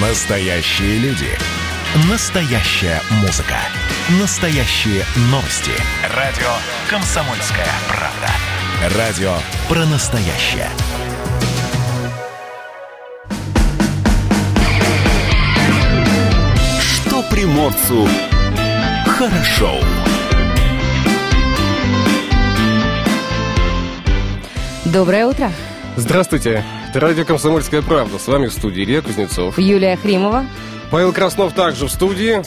Настоящие люди. Настоящая музыка. Настоящие новости. Радио «Комсомольская правда». Радио про настоящее. Что приморцу хорошо. Доброе утро. Здравствуйте. Это радио «Комсомольская правда». С вами в студии Илья Кузнецов. Юлия Хримова. Павел Краснов также в студии.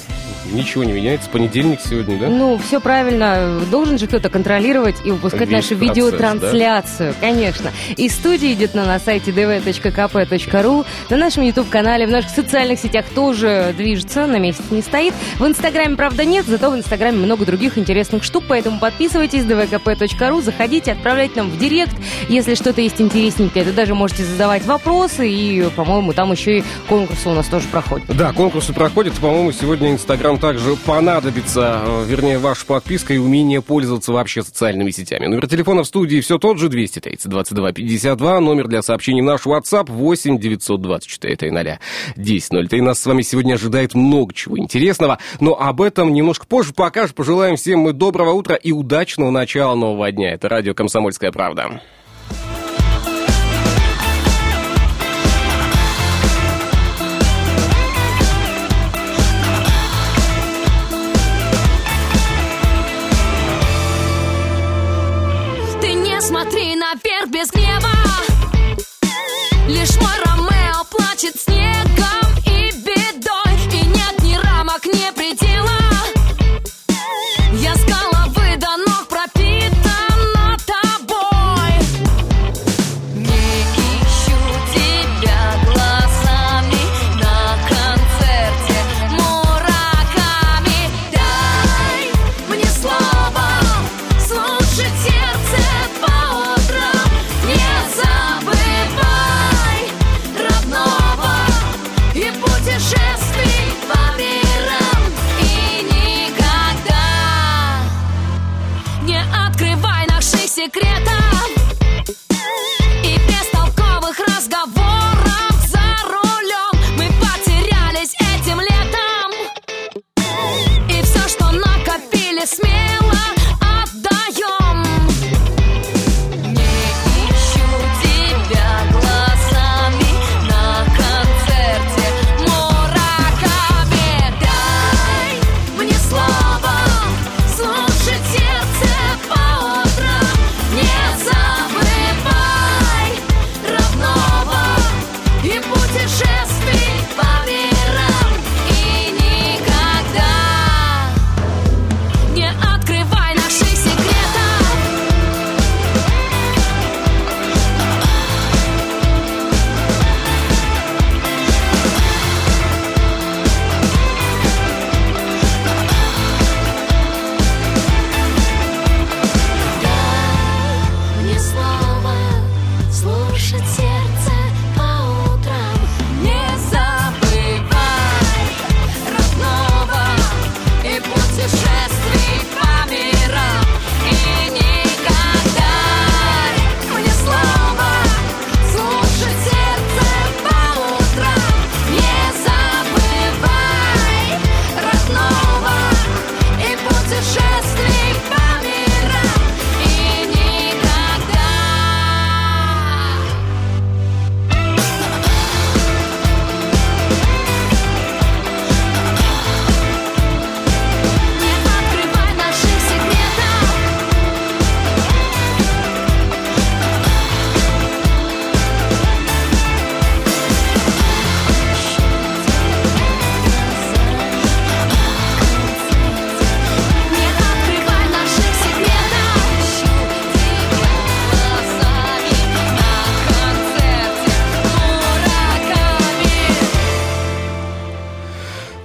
Ничего не меняется. Понедельник сегодня, да? Ну, все правильно. Должен же кто-то контролировать и выпускать Весь нашу процесс, видеотрансляцию. Конечно. И студия идет на, на сайте dv.kp.ru, на нашем YouTube-канале, в наших социальных сетях тоже движется, на месяц не стоит. В Инстаграме, правда, нет, зато в Инстаграме много других интересных штук, поэтому подписывайтесь, dvkp.ru, заходите, отправляйте нам в директ, если что-то есть интересненькое. Вы даже можете задавать вопросы, и, по-моему, там еще и конкурсы у нас тоже проходят. Да, конкурсы проходят. По-моему, сегодня Инстаграм также понадобится, э, вернее, ваша подписка и умение пользоваться вообще социальными сетями. Номер телефона в студии все тот же, 230 22 52. Номер для сообщений наш WhatsApp 8 924 00 10 И нас с вами сегодня ожидает много чего интересного, но об этом немножко позже. Пока же пожелаем всем мы доброго утра и удачного начала нового дня. Это радио «Комсомольская правда».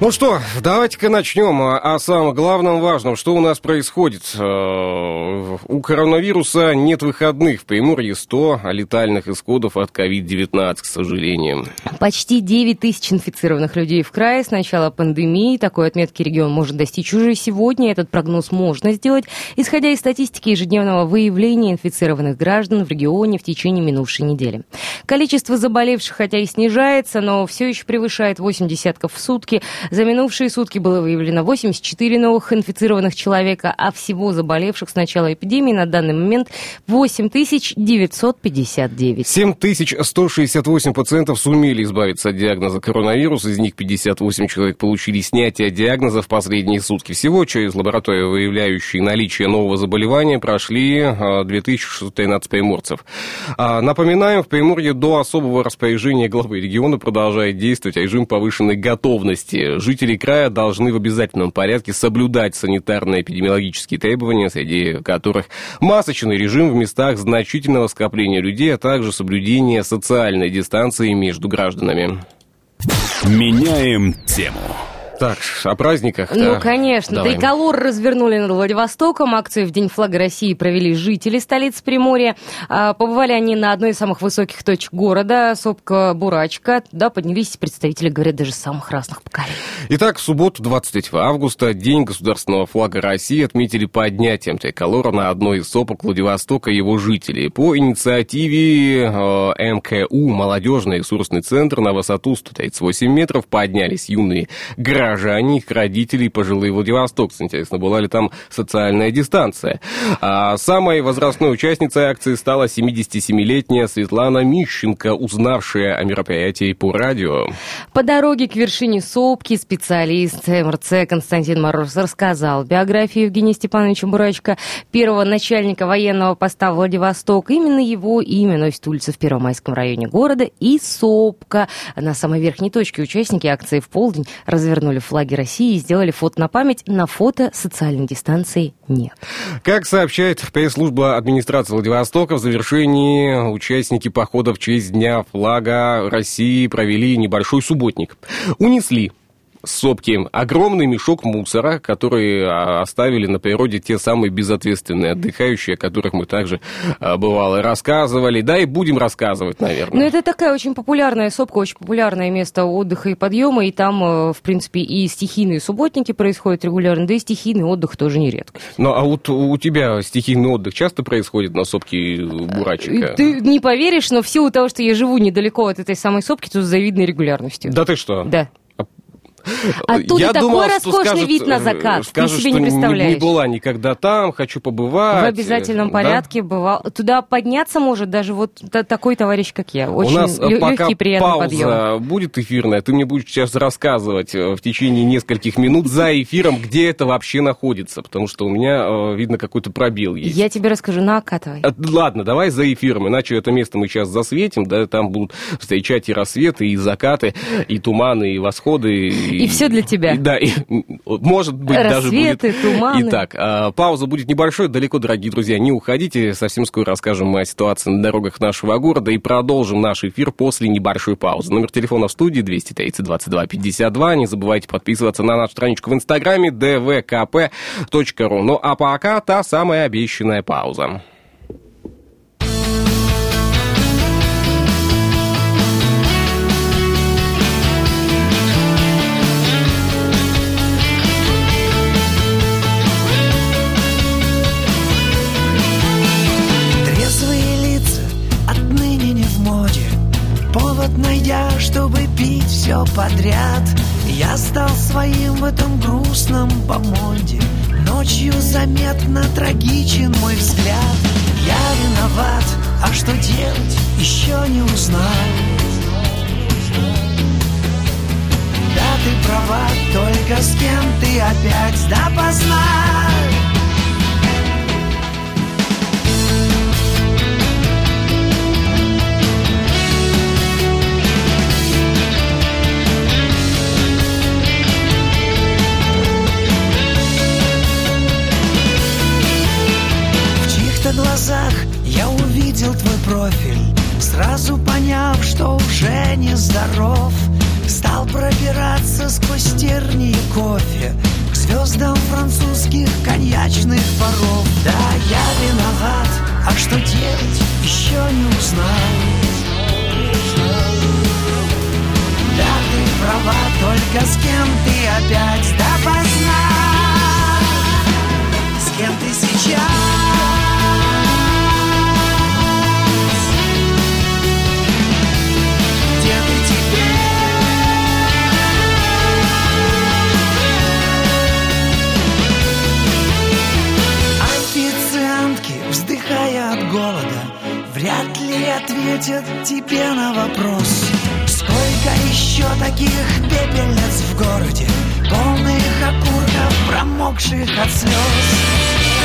Ну что, давайте-ка начнем о, о самом главном важном. Что у нас происходит? Э, У коронавируса нет выходных. В Приморье 100 летальных исходов от COVID-19, к сожалению. Почти 9 тысяч инфицированных людей в крае с начала пандемии. Такой отметки регион может достичь уже сегодня. Этот прогноз можно сделать, исходя из статистики ежедневного выявления инфицированных граждан в регионе в течение минувшей недели. Количество заболевших, хотя и снижается, но все еще превышает 8 десятков в сутки. За минувшие сутки было выявлено 84 новых инфицированных человека, а всего заболевших с начала эпидемии на данный момент 8959. 7168 пациентов сумели избавиться от диагноза коронавирус, из них 58 человек получили снятие диагноза в последние сутки. Всего через лабораторию, выявляющие наличие нового заболевания, прошли а, 2613 приморцев. А, Напоминаем, в Приморье до особого распоряжения главы региона продолжает действовать режим повышенной готовности. Жители края должны в обязательном порядке соблюдать санитарно-эпидемиологические требования, среди которых масочный режим в местах значительного скопления людей, а также соблюдение социальной дистанции между гражданами. Меняем тему. Так, о праздниках. Ну, да. конечно. Давай. Триколор развернули над Владивостоком. Акцию в День флага России провели жители столицы Приморья. А, Побывали они на одной из самых высоких точек города, сопка Бурачка. Туда поднялись представители, говорят, даже самых разных поколений. Итак, в субботу, 23 августа, День государственного флага России отметили поднятием триколора на одной из сопок Владивостока его жителей. По инициативе э, МКУ «Молодежный ресурсный центр» на высоту 138 метров поднялись юные граждане, их родители пожилые владивостокцы. Интересно, была ли там социальная дистанция? А самой возрастной участницей акции стала 77-летняя Светлана Мищенко, узнавшая о мероприятии по радио. По дороге к вершине сопки специалист МРЦ Константин Мороз рассказал биографию Евгения Степановича Бурачка, первого начальника военного поста Владивосток. Именно его имя носит улица в Первомайском районе города и сопка. На самой верхней точке участники акции в полдень развернули флаги России и сделали фото на память. На фото социальной дистанции нет. Как сообщает пресс-служба администрации Владивостока, в завершении участники похода в честь Дня флага России провели небольшой субботник. Унесли сопки огромный мешок мусора, который а, оставили на природе те самые безответственные отдыхающие, о которых мы также а, бывало рассказывали, да и будем рассказывать, наверное. Ну, это такая очень популярная сопка, очень популярное место отдыха и подъема, и там, э, в принципе, и стихийные субботники происходят регулярно, да и стихийный отдых тоже нередко. Ну, а вот у тебя стихийный отдых часто происходит на сопке Бурачика? Ты не поверишь, но в силу того, что я живу недалеко от этой самой сопки, тут с завидной регулярностью. Да ты что? Да. Оттуда Я такой думал, роскошный скажут, вид на э, закат, ты скажут, себе не не- представляешь. Не, была никогда там, хочу побывать. В обязательном Да? порядке бывал. Туда подняться может даже вот та- такой товарищ, как я. Очень У нас э, лё- пока легкий, приятный пауза подъем. будет эфирная, ты мне будешь сейчас рассказывать э, в течение нескольких минут за эфиром, где это вообще находится, потому что у меня, э, видно, какой-то пробел есть. Я тебе расскажу, накатывай. А, Ладно, давай за эфиром, иначе это место мы сейчас засветим, да, там будут встречать и рассветы, и закаты, и туманы, и восходы. И всё для тебя. и- да, и, может быть, даже будет... Рассветы, туманы. Итак, а, пауза будет небольшой, далеко, дорогие друзья, не уходите, совсем скоро расскажем мы о ситуации на дорогах нашего города и продолжим наш эфир после небольшой паузы. Номер телефона в студии 230 22 52, не забывайте подписываться на нашу страничку в инстаграме dvkp.ru. Ну а пока та самая обещанная пауза. Подряд. Я стал своим в этом грустном помоде. Ночью заметно трагичен мой взгляд. Я виноват, а что делать, еще не узнал. Да, ты права, только с кем ты опять допоздна. В увидел твой профиль Сразу поняв, что уже не здоров Стал пробираться сквозь тернии кофе К звездам французских коньячных паров Да, я виноват, а что делать, еще не узнал Да, ты права, только с кем ты опять допоздна? С кем ты сейчас таких пепельниц в городе Полных окурков, промокших от слез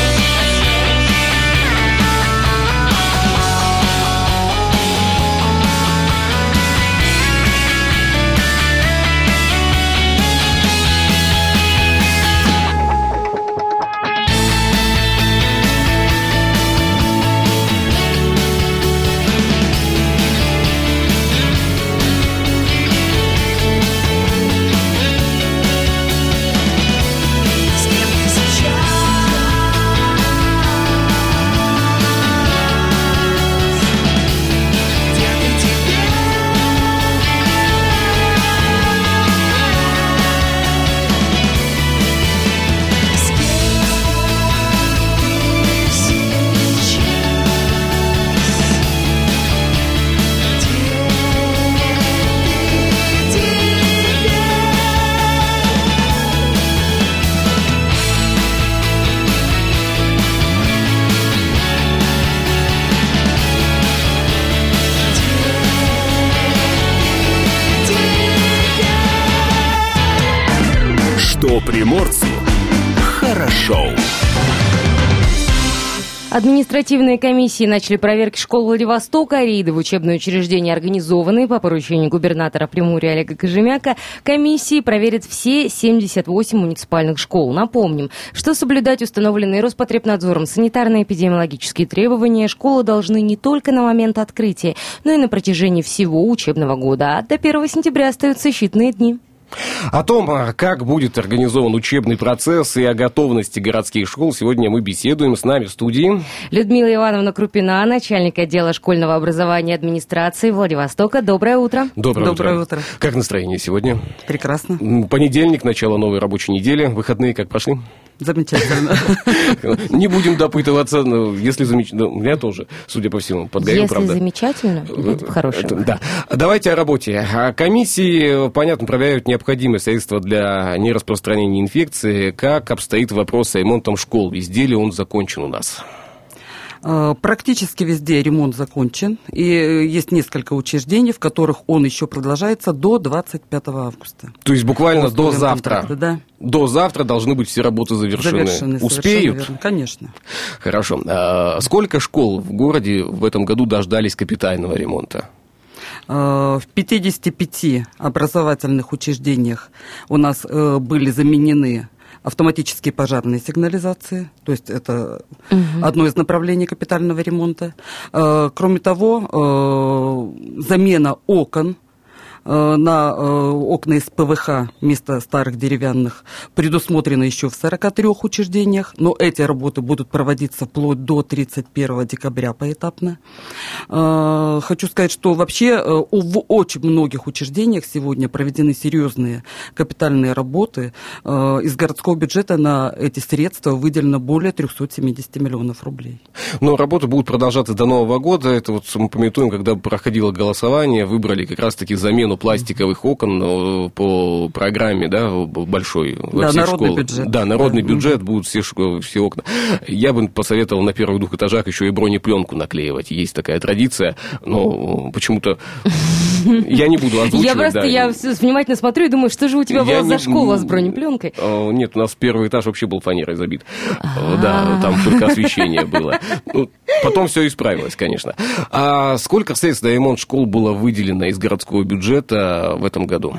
приморцу хорошо. Административные комиссии начали проверки школ Владивостока. Рейды в учебные учреждения организованы по поручению губернатора Приморья Олега Кожемяка. Комиссии проверят все 78 муниципальных школ. Напомним, что соблюдать установленные Роспотребнадзором санитарно-эпидемиологические требования школы должны не только на момент открытия, но и на протяжении всего учебного года. А до 1 сентября остаются считанные дни. О том, а, как будет организован учебный процесс и о готовности городских школ, сегодня мы беседуем с нами в студии. Людмила Ивановна Крупина, начальник отдела школьного образования и администрации Владивостока. Доброе утро. Доброе, Доброе утро. Как настроение сегодня? Прекрасно. Понедельник, начало новой рабочей недели. Выходные как прошли? Замечательно. Не будем допытываться, но если замечательно, у меня тоже, судя по всему, подгорел, Если правда. замечательно, это хорошо. Это- да. Давайте о работе. А Комиссии, понятно, проверяют необходимые средства для нераспространения инфекции. Как обстоит вопрос с ремонтом школ? Везде ли он закончен у нас? Э, Практически везде ремонт закончен. И э, есть несколько учреждений, в которых он еще продолжается до 25 августа. То есть буквально до завтра. Да, До завтра должны быть все работы завершены. завершены. Успеют? верно. Конечно. Хорошо. А сколько школ в городе в этом году дождались капитального ремонта? В 55 образовательных учреждениях у нас были заменены автоматические пожарные сигнализации, то есть это одно из направлений капитального ремонта. Э, Кроме того, э, замена окон на э, окна из ПВХ вместо старых деревянных предусмотрено еще в 43 учреждениях, но эти работы будут проводиться вплоть до 31 декабря поэтапно. Э, Хочу сказать, что вообще э, в очень многих учреждениях сегодня проведены серьезные капитальные работы. Э, Из городского бюджета на эти средства выделено более 370 миллионов рублей. Но работы будут продолжаться до Нового года. Это вот мы пометуем, когда проходило голосование, выбрали как раз-таки замену пластиковых окон э, по программе, да, большой во Да, всех народный школах. бюджет. Да, народный Да. бюджет, будут все, все окна. Я бы посоветовал на первых двух этажах еще и бронепленку наклеивать. Есть такая традиция, но почему-то я не буду озвучивать. Я просто, да. я внимательно смотрю и думаю, что же у тебя была за школа с бронепленкой? Э, Нет, у нас первый этаж вообще был фанерой забит. Э, Да, там только освещение было. Ну, Потом все исправилось, конечно. А сколько средств на ремонт школ было выделено из городского бюджета в этом году?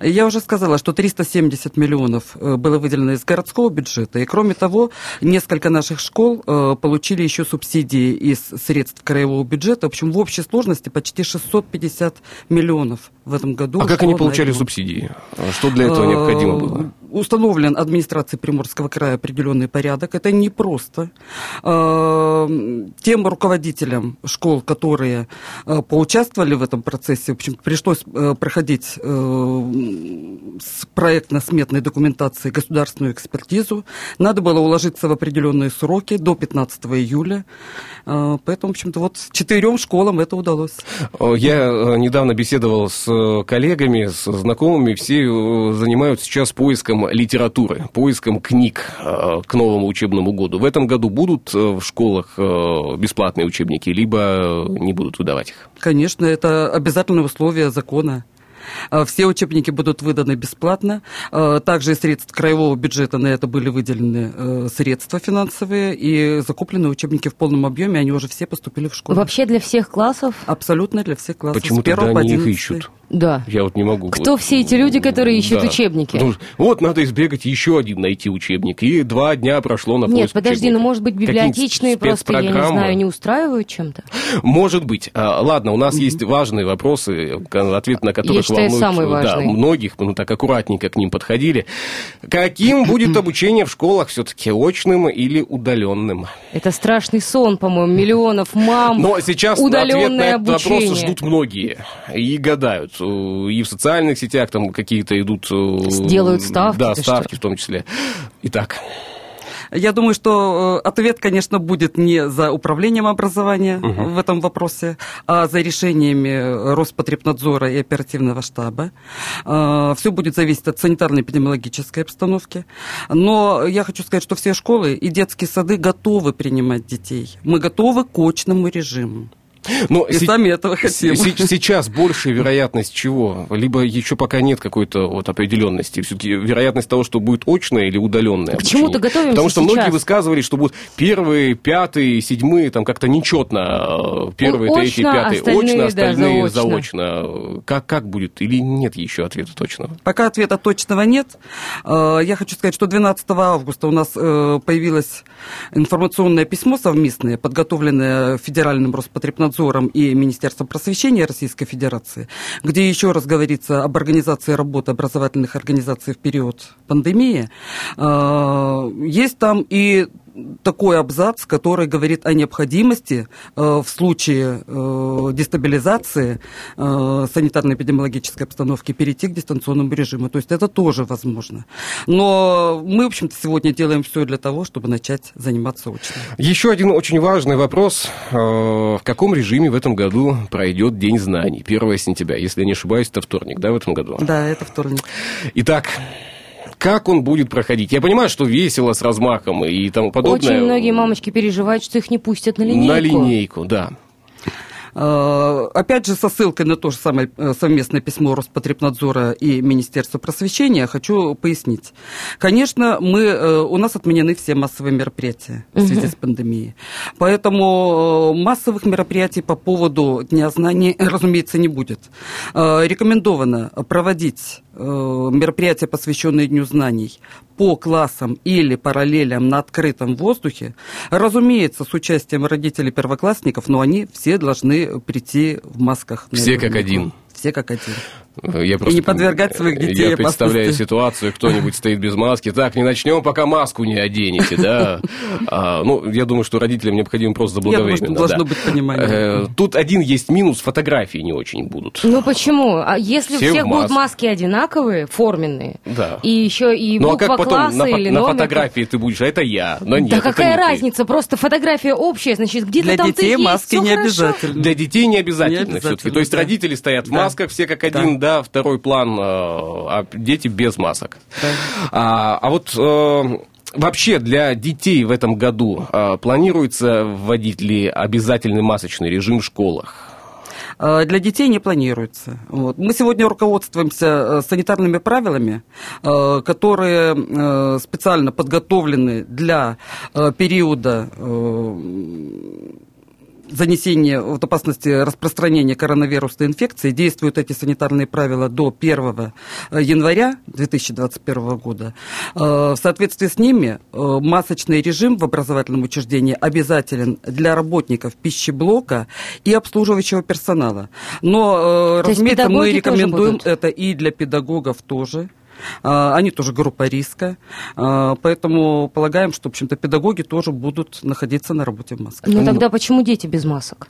Я уже сказала, что 370 миллионов э, было выделено из городского бюджета. И кроме того, несколько наших школ э, получили еще субсидии из средств краевого бюджета. В общем, в общей сложности почти 650 миллионов в этом году. А как они получали субсидии? Что для этого необходимо было? Установлен администрацией Приморского края определенный порядок. Это не просто. Э, Тем руководителям школ, которые э, поучаствовали в этом процессе, в общем, пришлось э, проходить с проектно-сметной документацией государственную экспертизу. Надо было уложиться в определенные сроки до 15 июля. Поэтому, в общем-то, вот четырем школам это удалось. Э, Я э, недавно беседовал с э, коллегами, с знакомыми, все занимаются сейчас поиском литературы, поиском книг э, к новому учебному году. В этом году будут э, в школах э, бесплатные учебники, либо не будут выдавать их? Конечно, это обязательное условие закона. Все учебники будут выданы бесплатно. Также из средств краевого бюджета на это были выделены средства финансовые. И закуплены учебники в полном объеме, они уже все поступили в школу. Вообще для всех классов? Абсолютно для всех классов. Почему тогда по они их 11. ищут? Да. Я вот не могу. Кто Вот. все эти люди, которые ищут Да. учебники? Что вот надо избегать еще один найти учебник. И два дня прошло на Нет, подожди, учебника. ну может быть библиотечные просто, я не знаю, не устраивают чем-то? Может быть. А, Ладно, у нас есть важные вопросы, ответ на которые волнуют самые да, важные. многих. Мы так аккуратненько к ним подходили. Каким будет обучение в школах все-таки очным или удаленным? Это страшный сон, по-моему, миллионов мам. Но сейчас ответ на этот вопрос обучение. ждут многие и гадают. Э, И в социальных сетях там какие-то идут... э, Сделают ставки, Да, ставки что? в том числе. Итак, Я думаю, что э, ответ, конечно, будет не за управлением образования в этом вопросе, а за решениями Роспотребнадзора и оперативного штаба. Все будет зависеть от санитарно-эпидемиологической обстановки. Но я хочу сказать, что все школы и детские сады готовы принимать детей. Мы готовы к очному режиму. Но И се- сами этого хотим. се- Сейчас большая вероятность чего? Либо еще пока нет какой-то вот определенности. Все-таки вероятность того, что будет очное или удаленное. К чему-то готовимся Потому что многие сейчас. высказывали, что будут первые, пятые, седьмые, там как-то нечетно. э, Первые, Очно, третьи, пятые. остальные, очно, да, остальные заочно. заочно. Как, как будет? Или нет еще ответа точного? Пока ответа точного нет. Э, Я хочу сказать, что 12 августа у нас э, появилось информационное письмо совместное, подготовленное Федеральным Роспотребнадзором и Министерством просвещения Российской Федерации, где еще раз говорится об организации работы образовательных организаций в период пандемии. Э, Есть там и такой абзац, который говорит о необходимости э, в случае э, дестабилизации э, санитарно-эпидемиологической обстановки перейти к дистанционному режиму. То есть это тоже возможно. Но мы, в общем-то, сегодня делаем все для того, чтобы начать заниматься очно. Еще один очень важный вопрос. В каком режиме в этом году пройдет День знаний? 1 сентября. Если я не ошибаюсь, это вторник, да, в этом году? Да, это вторник. Итак, как он будет проходить? Я понимаю, что весело, с размахом и тому подобное. Очень многие мамочки переживают, что их не пустят на линейку. На линейку, да. Э, Опять же, со ссылкой на то же самое э, совместное письмо Роспотребнадзора и Министерства просвещения хочу пояснить. Конечно, мы, э, у нас отменены все массовые мероприятия в связи с пандемией. Поэтому массовых мероприятий по поводу Дня знаний, разумеется, не будет. Рекомендовано проводить мероприятия, посвященные Дню знаний, по классам или параллелям на открытом воздухе, разумеется, с участием родителей первоклассников, но они все должны прийти в масках. Все как один. Все как один. Я не подвергать своих детей Я представляю опасности. ситуацию, кто-нибудь стоит без маски. Так, не начнем, пока маску не оденете, да. А, ну, я думаю, что родителям необходимо просто Я думаю, заблаговременно. что должно да. быть понимание. Э, Тут один есть минус, фотографии не очень будут. Ну почему? А если Все у всех будут маски одинаковые, форменные, Да. и еще и Ну, а буква как потом класса на, или на номер... фотографии ты будешь, а это я. Но нет, да какая не ты. разница? Просто фотография общая, значит, где-то Для там ты детей есть, маски всё не хорошо. обязательно. Для детей не обязательно, Не обязательно, все-таки. То есть да. родители стоят в Да. масках, все как один, да, второй план, э, а дети без масок. Да. А, а вот э, вообще для детей в этом году э, планируется вводить ли обязательный масочный режим в школах? Для детей не планируется. Вот. Мы сегодня руководствуемся санитарными правилами, которые специально подготовлены для периода занесения вот, опасности распространения коронавирусной инфекции. Действуют эти санитарные правила до 1 января 2021 года. Э, В соответствии с ними э, масочный режим в образовательном учреждении обязателен для работников пищеблока и обслуживающего персонала. Но, э, То разумеется, мы рекомендуем это и для педагогов тоже. А, Они тоже группа риска. А, Поэтому полагаем, что, в общем-то, педагоги тоже будут находиться на работе в масках. Ну тогда почему дети без масок?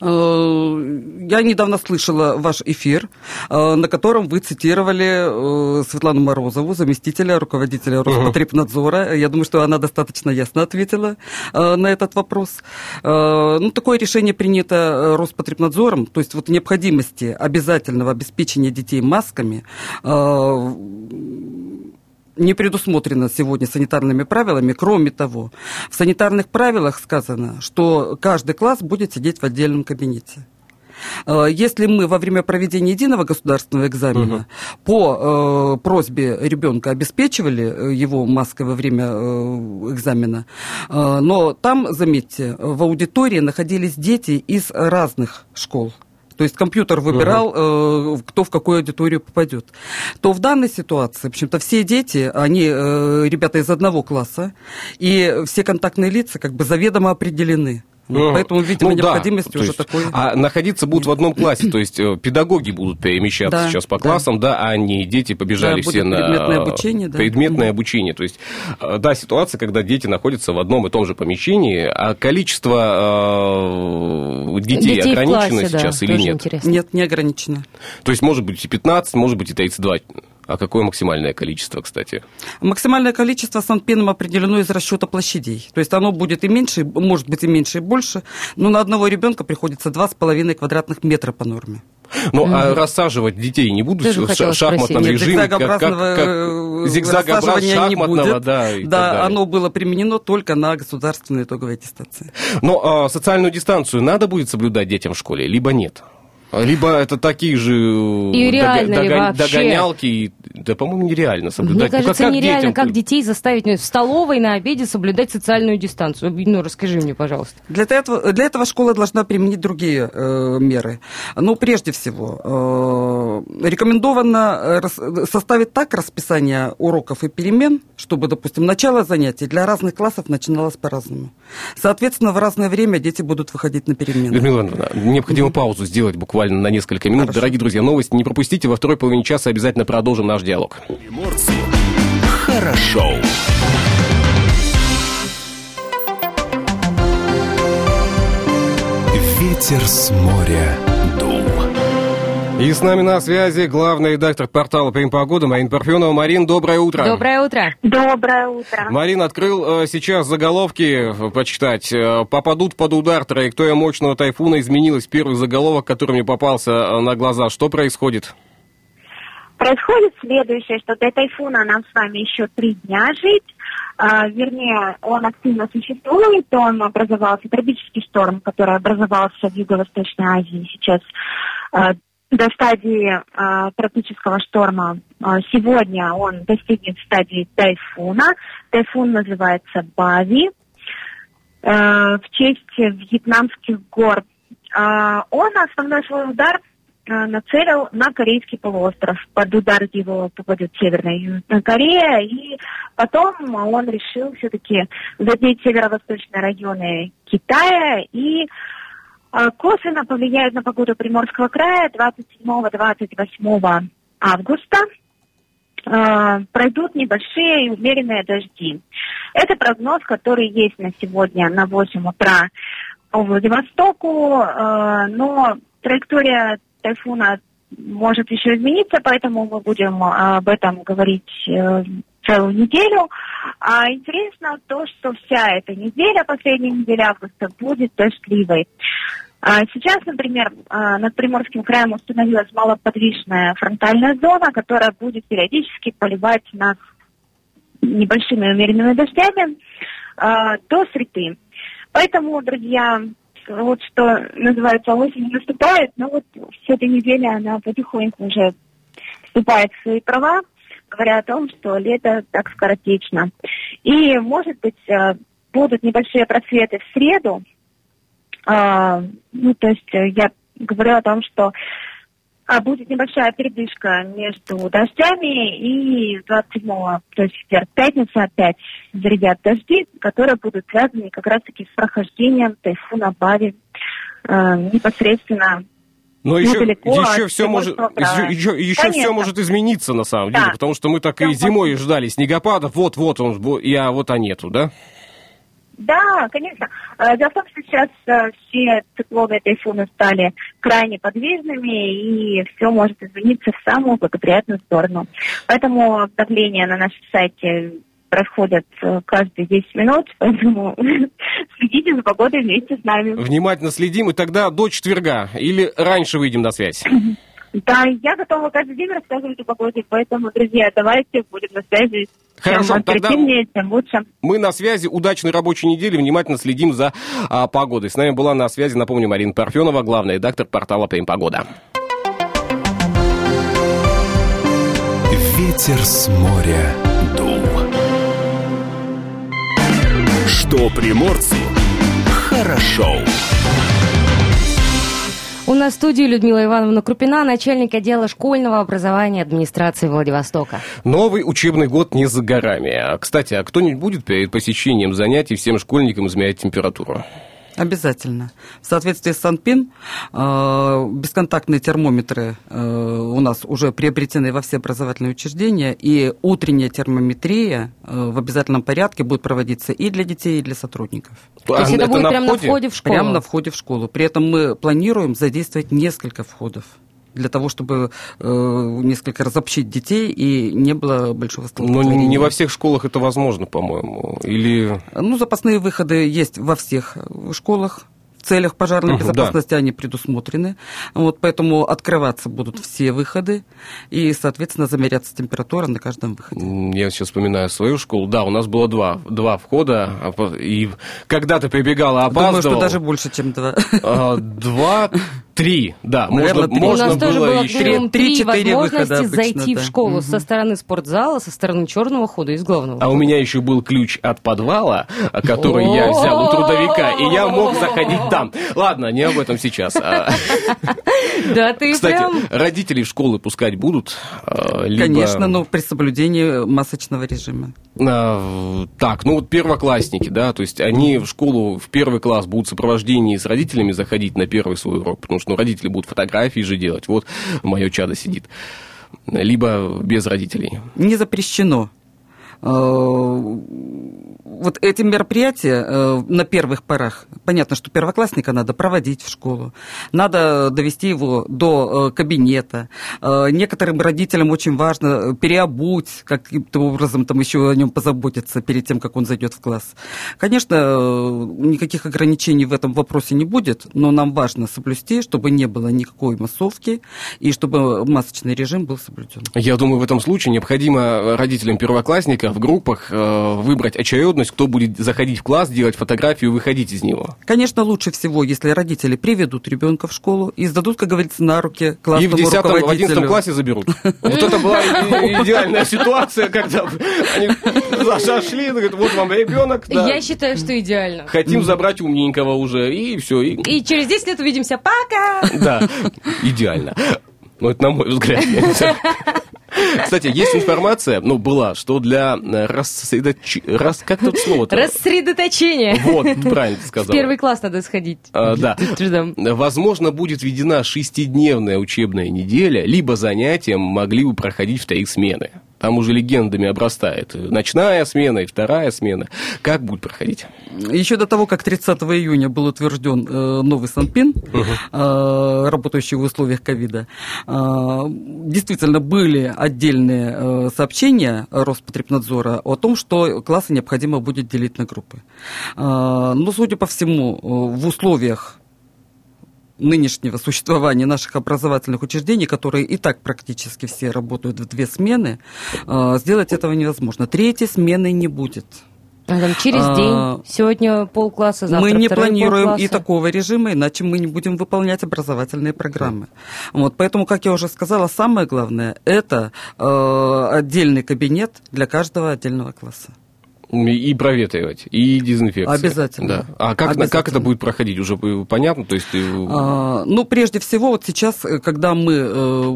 Э, Я недавно слышала ваш эфир, э, на котором вы цитировали э, Светлану Морозову, заместителя руководителя Роспотребнадзора. Я думаю, что она достаточно ясно ответила на этот вопрос. Ну, такое решение принято Роспотребнадзором, то есть вот необходимости обязательного обеспечения детей масками не предусмотрено сегодня санитарными правилами. Кроме того, в санитарных правилах сказано, что каждый класс будет сидеть в отдельном кабинете. Э, Если мы во время проведения единого государственного экзамена по э, просьбе ребенка обеспечивали э, его маской во время э, экзамена, э, но там, заметьте, в аудитории находились дети из разных школ. То есть компьютер выбирал, э, кто в какую аудиторию попадет. То в данной ситуации, в общем-то, все дети, они э, ребята из одного класса, и все контактные лица как бы заведомо определены. Ну, Поэтому, видимо, ну да, необходимости то уже есть, такой. А находиться будут в одном классе, то есть э, педагоги будут перемещаться Да, сейчас по да. классам, да, а не дети побежали Да, все на предметное обучение, да. предметное обучение. То есть, э, да, ситуация, когда дети находятся в одном и том же помещении, а количество э, детей, в ограничено классе, да, сейчас или тоже нет? интересно. Нет, не ограничено. То есть, может быть и 15, может быть и 32. А какое максимальное количество, кстати? Максимальное количество санпином определено из расчета площадей. То есть оно будет и меньше, может быть и меньше, и больше. Но на одного ребенка приходится 2,5 квадратных метра по норме. Ну, а рассаживать детей не будут Тоже в шахматном спросить. Нет, режиме? как- как- зигзагообразного, как- э, зигзагообраз рассаживания не шахматного, будет. да, и так да, далее. оно было применено только на государственной итоговой аттестации. Но а, социальную дистанцию надо будет соблюдать детям в школе, либо нет? Либо это такие же э, И реально ли вообще? догонялки, и- да, по-моему, нереально Мне соблюдать. Ну, как- кажется, как нереально, детям? как детей заставить ну, в столовой на обеде соблюдать социальную дистанцию. Ну, расскажи мне, пожалуйста. Для этого, для этого школа должна применить другие э, меры. Ну, прежде всего, э, рекомендовано э, рас- составить так расписание уроков и перемен, чтобы, допустим, начало занятий для разных классов начиналось по-разному. Соответственно, в разное время дети будут выходить на перемены. Людмила Ивановна, необходимо паузу сделать буквально на несколько минут. Хорошо. Дорогие друзья, новости не пропустите. Во второй половине часа обязательно продолжим наш диалог. Хорошо. Ветер с моря. И с нами на связи главный редактор портала «Прим Погода» Марина Парфенова. Марин, доброе утро. Доброе утро. Доброе утро. Марин открыл э, сейчас заголовки э, почитать. Э, попадут под удар. Траектория мощного тайфуна изменилась. Первый заголовок, который мне попался на глаза. Что происходит? Происходит следующее, что до тайфуна нам с вами еще три дня жить. А, вернее, он активно существует, он образовался, тропический шторм, который образовался в Юго-Восточной Азии сейчас а, до стадии а, тропического шторма. А, сегодня он достигнет стадии тайфуна. Тайфун называется Бави э, в честь вьетнамских гор. А, он основной свой удар э, нацелил на Корейский полуостров. Под удар его попадет Северная Южная Корея. И потом он решил все-таки задеть северо-восточные районы Китая и э, косвенно повлияет на погоду Приморского края 27-28 августа. Э, пройдут небольшие и умеренные дожди. Это прогноз, который есть на сегодня на 8 утра по Владивостоку, э, но траектория тайфуна может еще измениться, поэтому мы будем об этом говорить э, целую неделю. А интересно то, что вся эта неделя, последняя неделя августа, будет дождливой. А Сейчас, например, а, над Приморским краем установилась малоподвижная фронтальная зона, которая будет периодически поливать нас небольшими умеренными дождями а, до среды. Поэтому, друзья, вот что называется осень наступает, но вот с этой недели она потихоньку уже вступает в свои права, говоря о том, что лето так скоротечно. И, может быть, э, будут небольшие просветы в среду, а, ну, то есть э, я говорю о том, что а, будет небольшая передышка между дождями и 27-го, то есть в пятница опять зарядят дожди, которые будут связаны как раз-таки с прохождением тайфуна Бави э, непосредственно Но еще, недалеко еще все может, края. еще, еще, все может измениться на самом деле, Да. потому что мы так и Всё зимой ждали снегопадов, вот-вот он, бу- и а вот а нету, да? Да, конечно. Э, Дело в том, что сейчас все циклоны и тайфуны стали крайне подвижными, и все может измениться в самую благоприятную сторону. Поэтому давление на нашем сайте происходит э, каждые 10 минут, поэтому следите за погодой вместе с нами. Внимательно следим, и тогда до четверга или раньше выйдем на связь. Да, я готова каждый день рассказывать о погоде, поэтому, друзья, давайте будем на связи. Хорошо, Чем тогда- тем лучше. Мы на связи, удачной рабочей недели, внимательно следим за а, погодой. С нами была на связи, напомню, Марина Парфенова, главный редактор портала «Прим Погода». Ветер с моря дул. Что приморцу хорошо. У нас в студии Людмила Ивановна Крупина, начальник отдела школьного образования администрации Владивостока. Новый учебный год не за горами. А, Кстати, а кто-нибудь будет перед посещением занятий всем школьникам измерять температуру? Обязательно. В соответствии с Санпин э, бесконтактные термометры э, у нас уже приобретены во все образовательные учреждения, и утренняя термометрия э, в обязательном порядке будет проводиться и для детей, и для сотрудников. То есть это, будет прямо на входе в школу? Прямо на входе в школу. При этом мы планируем задействовать несколько входов для того, чтобы э, несколько разобщить детей и не было большого Но столпотворения. не во всех школах это возможно, по-моему. Или... Ну, запасные выходы есть во всех э, школах. В целях пожарной Мгм, безопасности они предусмотрены. Вот, поэтому открываться будут все выходы и, соответственно, замеряться температура на каждом выходе. Я сейчас вспоминаю свою школу. Да, у нас было два, два входа. а И когда ты прибегала, опаздывал... Думаю, что даже больше, чем два. а, Два, три, да. Наверное, можно, три. У можно нас тоже было было еще... три Три-четыре возможности выхода обычно, зайти в да. школу Мгм. со стороны спортзала, со стороны черного хода и с главного. А у меня еще был ключ от подвала, а, который я взял у трудовика, и я мог заходить там. Ладно, не об этом сейчас. А, Да, ты Кстати, родителей в школы пускать будут? а, Конечно, но при соблюдении масочного режима. Так, ну вот первоклассники, да, то есть они в школу в первый класс будут в сопровождении с родителями заходить на первый свой урок, потому что ну, родители будут фотографии же делать. Вот мое чадо сидит. Либо без родителей. Не запрещено. Э, Вот эти мероприятия э, на первых порах, понятно, что первоклассника надо проводить в школу, надо довести его до э, кабинета. Некоторым родителям очень важно переобуть, каким-то образом там еще о нем позаботиться перед тем, как он зайдет в класс. Конечно, никаких ограничений в этом вопросе не будет, но нам важно соблюсти, чтобы не было никакой массовки и чтобы масочный режим был соблюден. Я думаю, в этом случае необходимо родителям первоклассника в группах э, выбрать очередность, кто будет заходить в класс, делать фотографию и выходить из него. Конечно, лучше всего, если родители приведут ребенка в школу и сдадут, как говорится, на руки И классному в 10 в руководителю. 11 классе заберут. Вот это была и- идеальная ситуация, когда они зашли, говорят, вот вам ребенок. Я считаю, что идеально. Хотим забрать умненького уже, и все. И... И через 10 лет увидимся. Пока! Да, идеально. Ну, это на мой взгляд. Кстати, есть информация, ну, была, что для э, рассредоч... рас... Как тут слово-то? Рассредоточение. Вот, правильно ты сказал. первый класс надо сходить. А, да. Возможно, будет введена шестидневная учебная неделя, либо занятия могли бы проходить в три смены. Там уже легендами обрастает. Ночная смена и вторая смена. Как будет проходить? Еще до того, как 30 июня был утвержден э, новый Санпин, э, работающий в условиях ковида, э, действительно были отдельные сообщения Роспотребнадзора о том, что классы необходимо будет делить на группы. Но, судя по всему, в условиях нынешнего существования наших образовательных учреждений, которые и так практически все работают в две смены, э, сделать этого невозможно. Третьей смены не будет. А там через А, день. Сегодня полкласса, завтра мы не планируем и полкласса. такого режима, иначе мы не будем выполнять образовательные программы. Вот, поэтому, как я уже сказала, самое главное это э, отдельный кабинет для каждого отдельного класса. И проветривать, и дезинфекция. Обязательно. Да. А как, Обязательно. как это будет проходить? Уже понятно? То есть... э, А, ну, прежде всего, вот сейчас, э, когда мы э,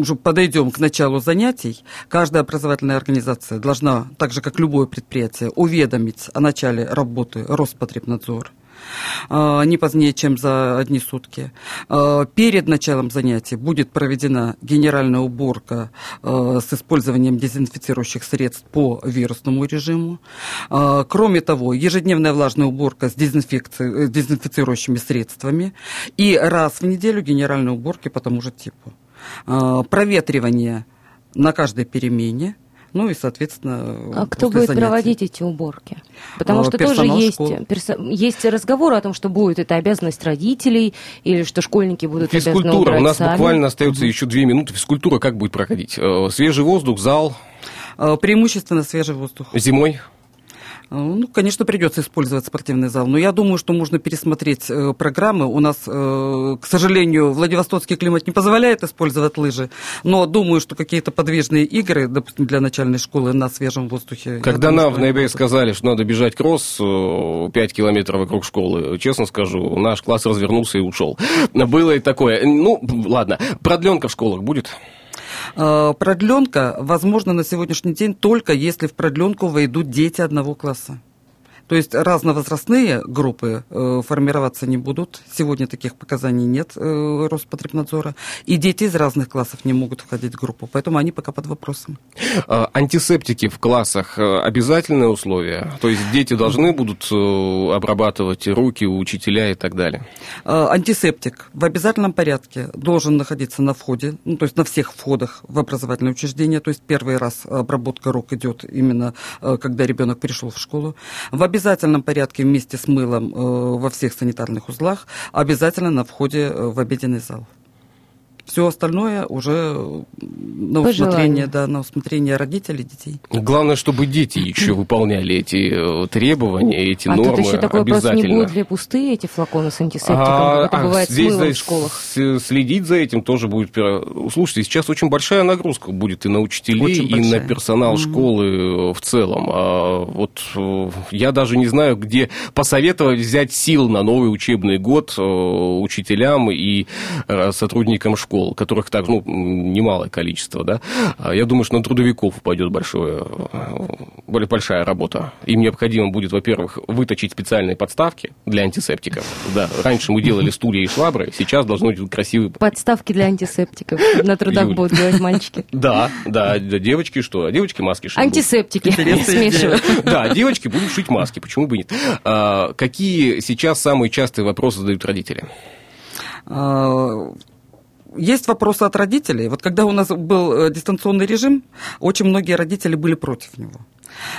уже подойдем к началу занятий, каждая образовательная организация должна, так же как любое предприятие, уведомить о начале работы Роспотребнадзор. Э, не позднее, чем за одни сутки. Э, Перед началом занятий будет проведена генеральная уборка э, с использованием дезинфицирующих средств по вирусному режиму. Кроме того, ежедневная влажная уборка с дезинфицирующими средствами и раз в неделю генеральные уборки по тому же типу. Проветривание на каждой перемене. Ну и, соответственно, А кто будет занятий. проводить эти уборки? Потому А, что тоже есть, есть разговор о том, что будет это обязанность родителей, или что школьники будут Физкультура. У нас сами. буквально остается еще две минуты. Физкультура как будет проходить? Э, Свежий воздух, зал, Э, Преимущественно свежий воздух. зимой? Э, Ну, конечно, придется использовать спортивный зал, но я думаю, что можно пересмотреть э, программы. У нас, э, к сожалению, Владивостокский климат не позволяет использовать лыжи, но думаю, что какие-то подвижные игры, допустим, для начальной школы на свежем воздухе. Когда думаю, нам в ноябре сказали, что надо бежать кросс э, 5 километров вокруг школы, честно скажу, наш класс развернулся и ушел. Было и такое. Ну, ладно. Продленка в школах будет? Э, Продленка возможно на сегодняшний день только если в продленку войдут дети одного класса. То есть разновозрастные группы э, формироваться не будут. Сегодня таких показаний нет э, Роспотребнадзора. И дети из разных классов не могут входить в группу. Поэтому они пока под вопросом. А, Антисептики в классах э, обязательное условие? То есть дети должны будут э, обрабатывать руки у учителя и так далее? Э, Антисептик в обязательном порядке должен находиться на входе, ну, то есть на всех входах в образовательное учреждение. То есть первый раз обработка рук идет именно когда ребенок пришел в школу. В обязательном порядке вместе с мылом э, во всех санитарных узлах, обязательно на входе э, в обеденный зал. Все остальное уже э, на усмотрение, да, на усмотрение родителей, детей. Главное, чтобы дети еще выполняли эти э, требования, эти а нормы тут еще такой вопрос, не обязательно. будут ли пустые эти флаконы с антисептиком, А, это а бывает с здесь мылом за- в школах? с- следить за этим тоже будет... Слушайте, сейчас очень большая нагрузка будет и на учителей, Очень и на персонал Мгм. школы э, в целом. А вот я даже не знаю, где посоветовать взять сил на новый учебный год учителям и сотрудникам школ, которых так, ну, немалое количество, да. А Я думаю, что на трудовиков упадет большое, э, более большая работа. Им необходимо будет, во-первых, выточить специальные подставки для антисептиков. Да, раньше мы делали стулья и швабры, сейчас должны быть красивые Подставки для антисептиков. На трудах Юль. будут говорить мальчики. да, да, да, девочки что? Девочки маски шьют. Антисептики смешивают. Да, девочки будут шить маски, почему бы нет? А, какие сейчас самые частые вопросы задают родители? Есть вопросы от родителей. Вот когда у нас был э, дистанционный режим, очень многие родители были против него.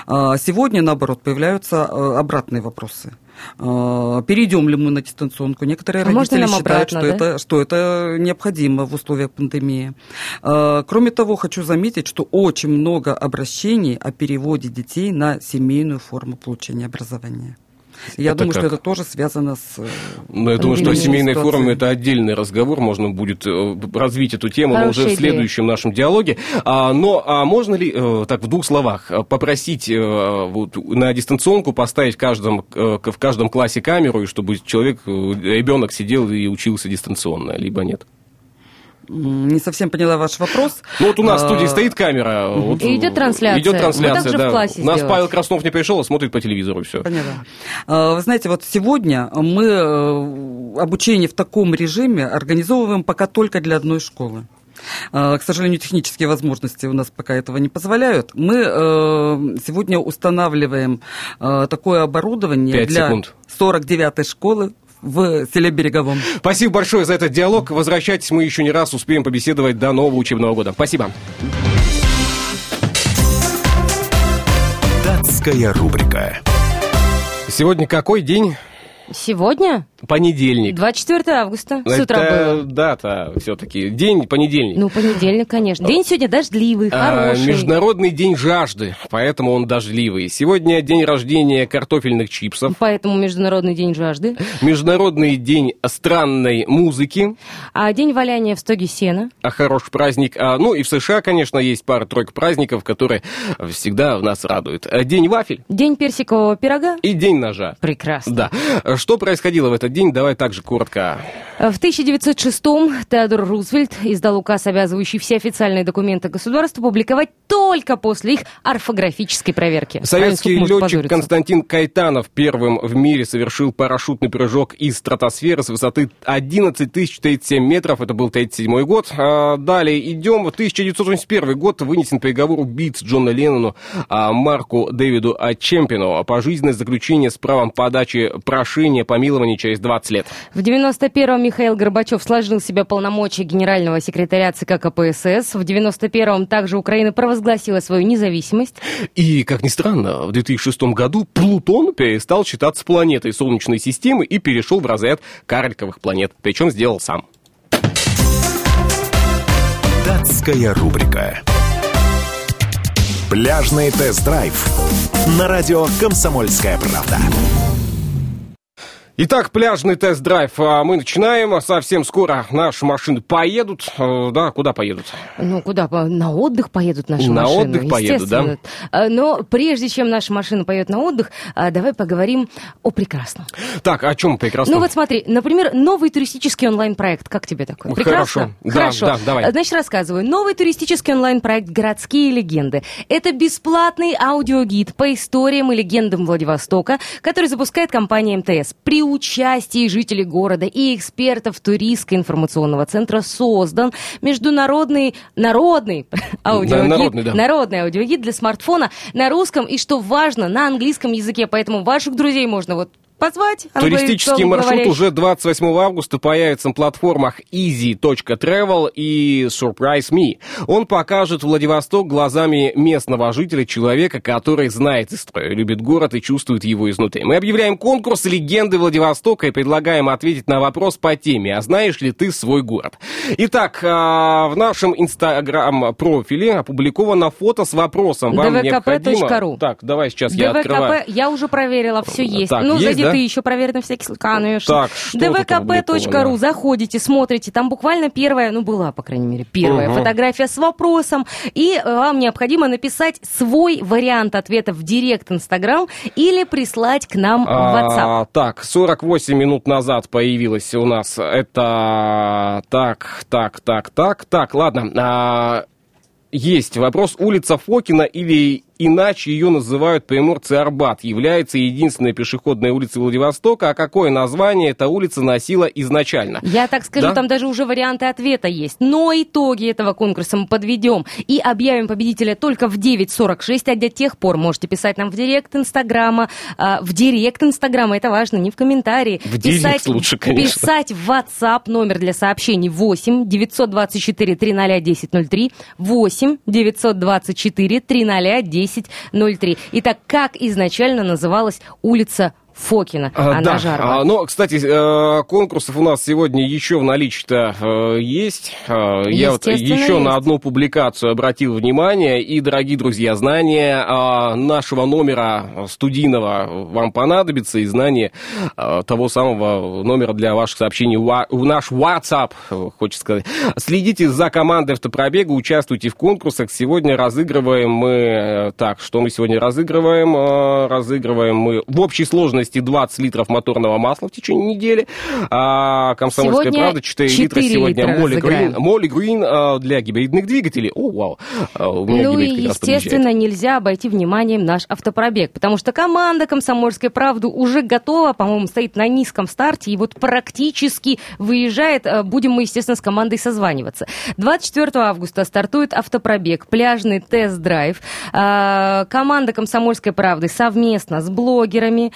А Сегодня, наоборот, появляются э, обратные вопросы. А, Перейдем ли мы на дистанционку? Некоторые А родители считают, обратно, что, да? это, что это необходимо в условиях пандемии. А, Кроме того, хочу заметить, что очень много обращений о переводе детей на семейную форму получения образования. Я Это думаю, как? что это тоже связано с... э, Ну, я думаю, что о пандемийной семейной ситуацией. форме это отдельный разговор, можно будет э, развить эту тему, но уже в идея. следующем нашем диалоге. А, но а можно ли, э, так в двух словах, попросить вот, на дистанционку поставить в каждом, в каждом классе камеру, и чтобы человек, ребенок сидел и учился дистанционно, либо нет? Не совсем поняла ваш вопрос. Ну вот у нас в студии А, стоит камера. вот, И идет трансляция. Идет Мы трансляция, в да. классе у нас сделать. Павел Краснов не пришел, а смотрит по телевизору, все. Поняла. А, Вы знаете, вот сегодня мы э, обучение в таком режиме организовываем пока только для одной школы. А, К сожалению, технические возможности у нас пока этого не позволяют. Мы э, сегодня устанавливаем э, такое оборудование для секунд. 49-й школы в селе Береговом. Спасибо большое за этот диалог. Возвращайтесь, мы еще не раз успеем побеседовать до нового учебного года. Спасибо. Датская рубрика. Сегодня какой день? Сегодня? Понедельник. 24 августа. С утра Это было. дата все-таки. День понедельник. Ну, понедельник, конечно. День сегодня дождливый, А, хороший. Международный день жажды, поэтому он дождливый. Сегодня день рождения картофельных чипсов. Поэтому Международный день жажды. Международный день странной музыки. А день валяния в стоге сена. А хороший праздник. А, ну и в США, конечно, есть пара-тройка праздников, которые всегда нас радуют. А, День вафель День персикового пирога. и день ножа. Прекрасно. Да. Что происходило в этот день? давай также коротко. В 1906-м Теодор Рузвельт издал указ, обязывающий все официальные документы государства публиковать только после их орфографической проверки. Советский можно летчик? Константин Кайтанов первым в мире совершил парашютный прыжок из стратосферы с высоты 11 037 метров. Это был 37 год. А, Далее идем. В 1981 год вынесен приговор убийц Джона Леннону а, Марку Дэвиду а, Чемпину. Пожизненное заключение с правом подачи прошения помилования через 20 лет. В 91-м Михаил Горбачев сложил в себя полномочия генерального секретаря ЦК КПСС. В 91-м также Украина провозгласила свою независимость. И, как ни странно, в 2006 году Плутон перестал считаться планетой Солнечной системы и перешел в разряд карликовых планет. Причем сделал сам. Датская рубрика. Пляжный тест-драйв на радио «Комсомольская правда». Итак, пляжный тест-драйв а, мы начинаем. Совсем скоро наши машины поедут. Э, Да, куда поедут? Ну, куда? На отдых поедут наши На машины. отдых поедут, да? А, Но прежде чем наша машина поедет на отдых, а, давай поговорим о прекрасном. Так, о чем прекрасно? Ну вот смотри, например, новый туристический онлайн-проект. Как тебе такое? Хорошо. Прекрасно? Да, Хорошо. да, давай. А, Значит, рассказываю. Новый туристический онлайн-проект «Городские легенды». Это бесплатный аудиогид по историям и легендам Владивостока, который запускает компания МТС. При участии жителей города и экспертов туристско-информационного центра создан международный народный аудиогид, народный, да. народный аудиогид для смартфона на русском и, что важно, на английском языке. Поэтому ваших друзей можно вот позвать. Туристический маршрут англоговорящих. уже 28 августа появится на платформах easy.travel и Surprise Me. Он покажет Владивосток глазами местного жителя, человека, который знает историю, любит город и чувствует его изнутри. Мы объявляем конкурс «Легенды Владивостока» и предлагаем ответить на вопрос по теме «А знаешь ли ты свой город?». Итак, а, в нашем инстаграм-профиле опубликовано фото с вопросом. Вам dvkp.ru. необходимо... Так, давай сейчас я открываю. ДВКП, я уже проверила, все есть. Так, ну, есть, да? ты еще проверь на всякий случай, конечно. Так, что тут dvkp.ru, заходите, смотрите, там буквально первая, ну, была, по крайней мере, первая Мгм. фотография с вопросом, и э, вам необходимо написать свой вариант ответа в директ Инстаграм или прислать к нам в WhatsApp. А, так, 48 минут назад появилась у нас это... Так, так, так, так, так, ладно. А, есть вопрос. Улица Фокина или иначе ее называют приморцы Арбат, является единственной пешеходной улицей Владивостока. А какое название эта улица носила изначально? Я так скажу, Да? там даже уже варианты ответа есть. Но итоги этого конкурса мы подведем и объявим победителя только в 9.46, а до тех пор можете писать нам в директ Инстаграма, а, в директ Инстаграма, это важно, не в комментарии. В директ лучше, конечно. Писать в WhatsApp, номер для сообщений 8 924 300 1003, 8 924 300 1003. Итак, как изначально называлась улица Фокина? А, Она да, Жарова. А, но, кстати, э, конкурсов у нас сегодня еще в наличии-то э, есть. Э, Я вот еще на есть. одну публикацию обратил внимание. И, дорогие друзья, знание э, нашего номера студийного вам понадобится, и знание того самого номера для ваших сообщений в наш WhatsApp, хочется сказать. Следите за командой автопробега, участвуйте в конкурсах. Сегодня разыгрываем мы... э, Так, что мы сегодня разыгрываем? Разыгрываем мы в общей сложности 20 литров моторного масла в течение недели. А комсомольская Сегодня правда 4 литра 4 сегодня. литра Молли разыграем. Грин, Молли Грин а, для гибридных двигателей. О, вау. А, Ну и, естественно, нельзя обойти вниманием наш автопробег, потому что команда «Комсомольской правды» уже готова, по-моему, стоит на низком старте и вот практически выезжает. Э, Будем мы, естественно, с командой созваниваться. 24 августа стартует автопробег, пляжный тест-драйв. Э, Команда «Комсомольской правды» совместно с блогерами,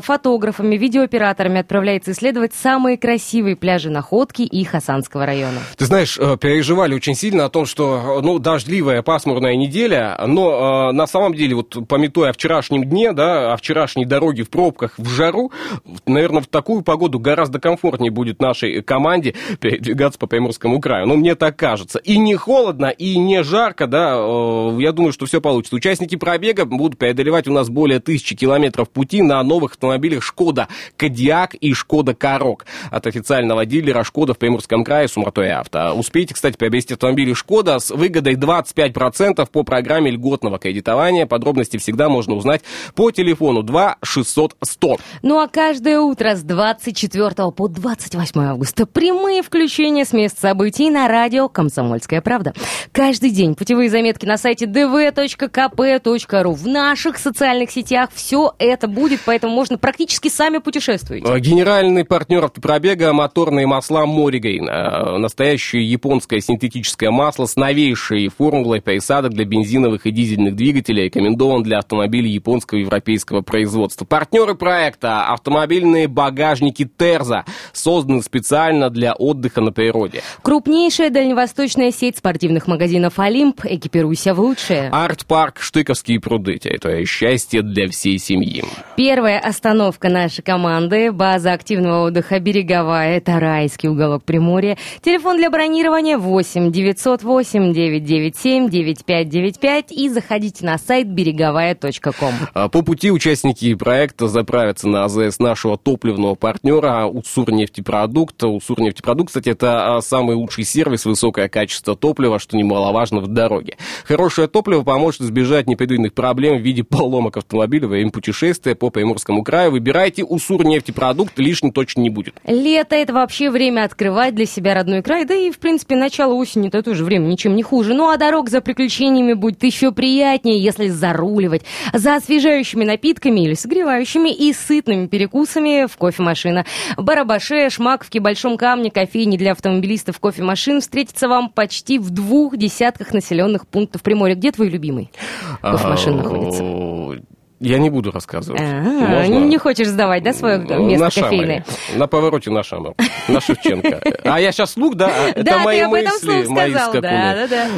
фотографами, видеооператорами отправляется исследовать самые красивые пляжи Находки и Хасанского района. Ты знаешь, э, переживали очень сильно о том, что, э, ну, дождливая, пасмурная неделя, но э, на самом деле, вот пометуя о вчерашнем дне, да, о вчерашней дороге в пробках, в жару, наверное, в такую погоду гораздо комфортнее будет нашей команде передвигаться по Приморскому краю. Ну, мне так кажется. И не холодно, и не жарко, да, я думаю, что все получится. Участники пробега будут преодолевать у нас более тысячи километров пути на новых автомобилях «Шкода Кодиак» и «Шкода Корок» от официального дилера «Шкода» в Приморском крае Сумратой Авто. Успейте, кстати, приобрести автомобили «Шкода» с выгодой 25% по программе льготного кредитования. Подробности всегда можно узнать по телефону 2 600 100. Ну а каждое утро с 24 по 28 августа прямые включения с мест событий на радио «Комсомольская правда». Каждый день путевые заметки на сайте dv.kp.ru. В наших социальных сетях все это будет, поэтому можно практически сами путешествовать. Э, Генеральный партнер автопробега моторные масла Моригейн. Э, Настоящее японское синтетическое масло с новейшей формулой присадок для бензиновых и дизельных двигателей рекомендован для автомобилей японского и европейского производства. Партнеры проекта – автомобильные багажники Терза, созданы специально для отдыха на природе. Крупнейшая дальневосточная сеть спортивных магазинов «Олимп». Экипируйся в лучшее. Арт-парк «Штыковские пруды». Территория счастья для всей семьи. Первая остановка нашей команды. База активного отдыха «Береговая». Это райский уголок Приморья. Телефон для бронирования 8 908 997 9595 и заходите на сайт береговая.ком. А По пути участники проекта заправятся на АЗС нашего топливного партнера Уцур-нефтепродукт. Уцур-нефтепродукт, кстати, это а, самый лучший сервис, высокое качество топлива, что немаловажно в дороге. Хорошее топливо поможет избежать непредвиденных проблем в виде поломок автомобиля во время путешествия по Приморскому краю. Выбирайте Уцур-нефтепродукт, лишним точно не будет. Лето – это вообще время открывать для себя родной край, да и, в принципе, начало осени – это тоже время ничем не хуже. Ну, а дорог за приключениями будет еще приятнее, если заруливать за освежающими напитками или согревающими и сытными перекусами в кофемашина. Барабаше, Шмаковке, Большом Камне, кофейни для автомобилистов кофемашин встретится вам почти в двух десятках населенных пунктов Приморья. Где твой любимый кофемашин находится? Я не буду рассказывать. А, Можно? Не хочешь сдавать, да, свое на место Шамаре. кофейное? На повороте на Шамар. На Шевченко. А я сейчас слух, да? А Это да, мои ты об этом мысли, мои. Да, да, да.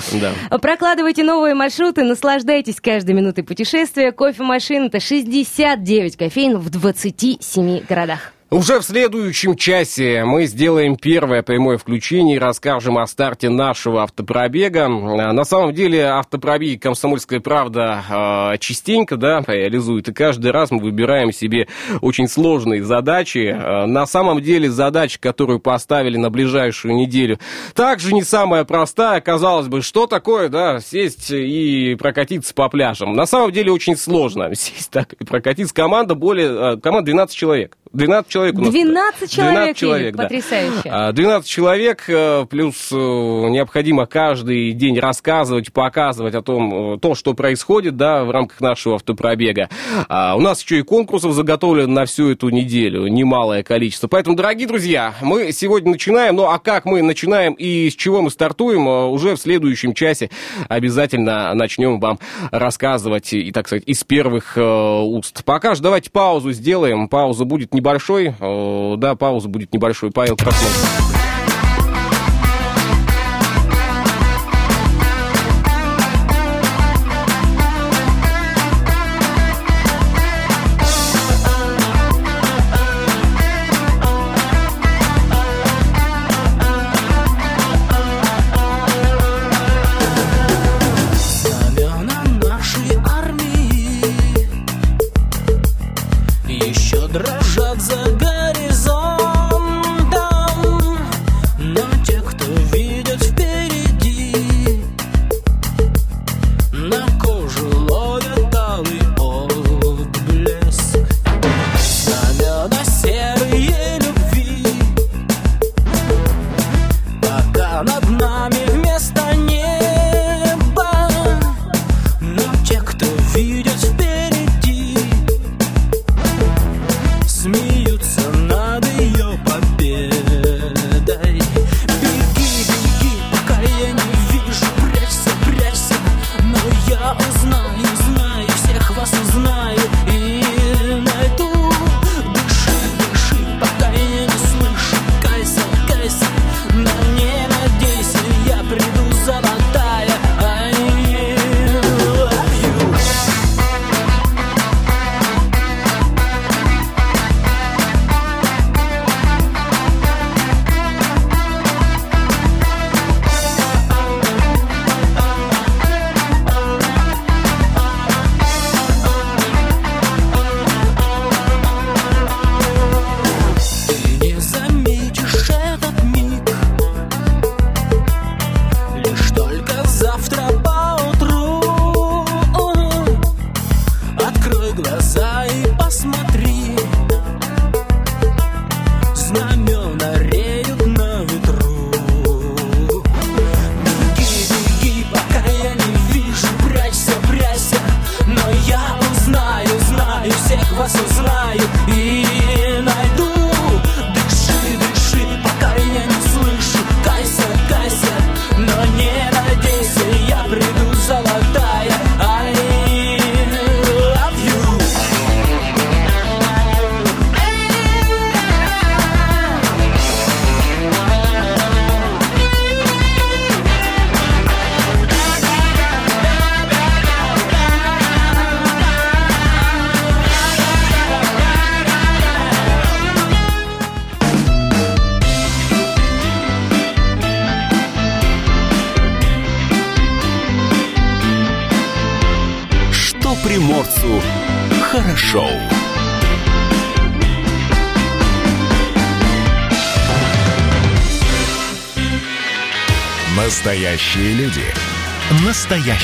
Да. Прокладывайте новые маршруты, наслаждайтесь каждой минутой путешествия. Кофемашин – это 69 кофеин в 27 городах. Уже в следующем часе мы сделаем первое прямое включение и расскажем о старте нашего автопробега. А, На самом деле автопробег «Комсомольская правда» а, частенько да, реализует, и каждый раз мы выбираем себе очень сложные задачи. А, На самом деле задача, которую поставили на ближайшую неделю, также не самая простая. Казалось бы, что такое, да, сесть и прокатиться по пляжам. На самом деле очень сложно сесть так и прокатиться. Команда более, команда 12 человек. 12 человек у нас. 12 человек, 12 человек, да. потрясающе. А, 12 человек, э, плюс э, необходимо каждый день рассказывать, показывать о том, э, то, что происходит, да, в рамках нашего автопробега. А, У нас еще и конкурсов заготовлено на всю эту неделю, немалое количество. Поэтому, дорогие друзья, мы сегодня начинаем, ну а как мы начинаем и с чего мы стартуем, уже в следующем часе обязательно начнем вам рассказывать, и, так сказать, из первых уст. Пока же давайте паузу сделаем, пауза будет небольшой, э, да, пауза будет небольшой. Павел Краснов.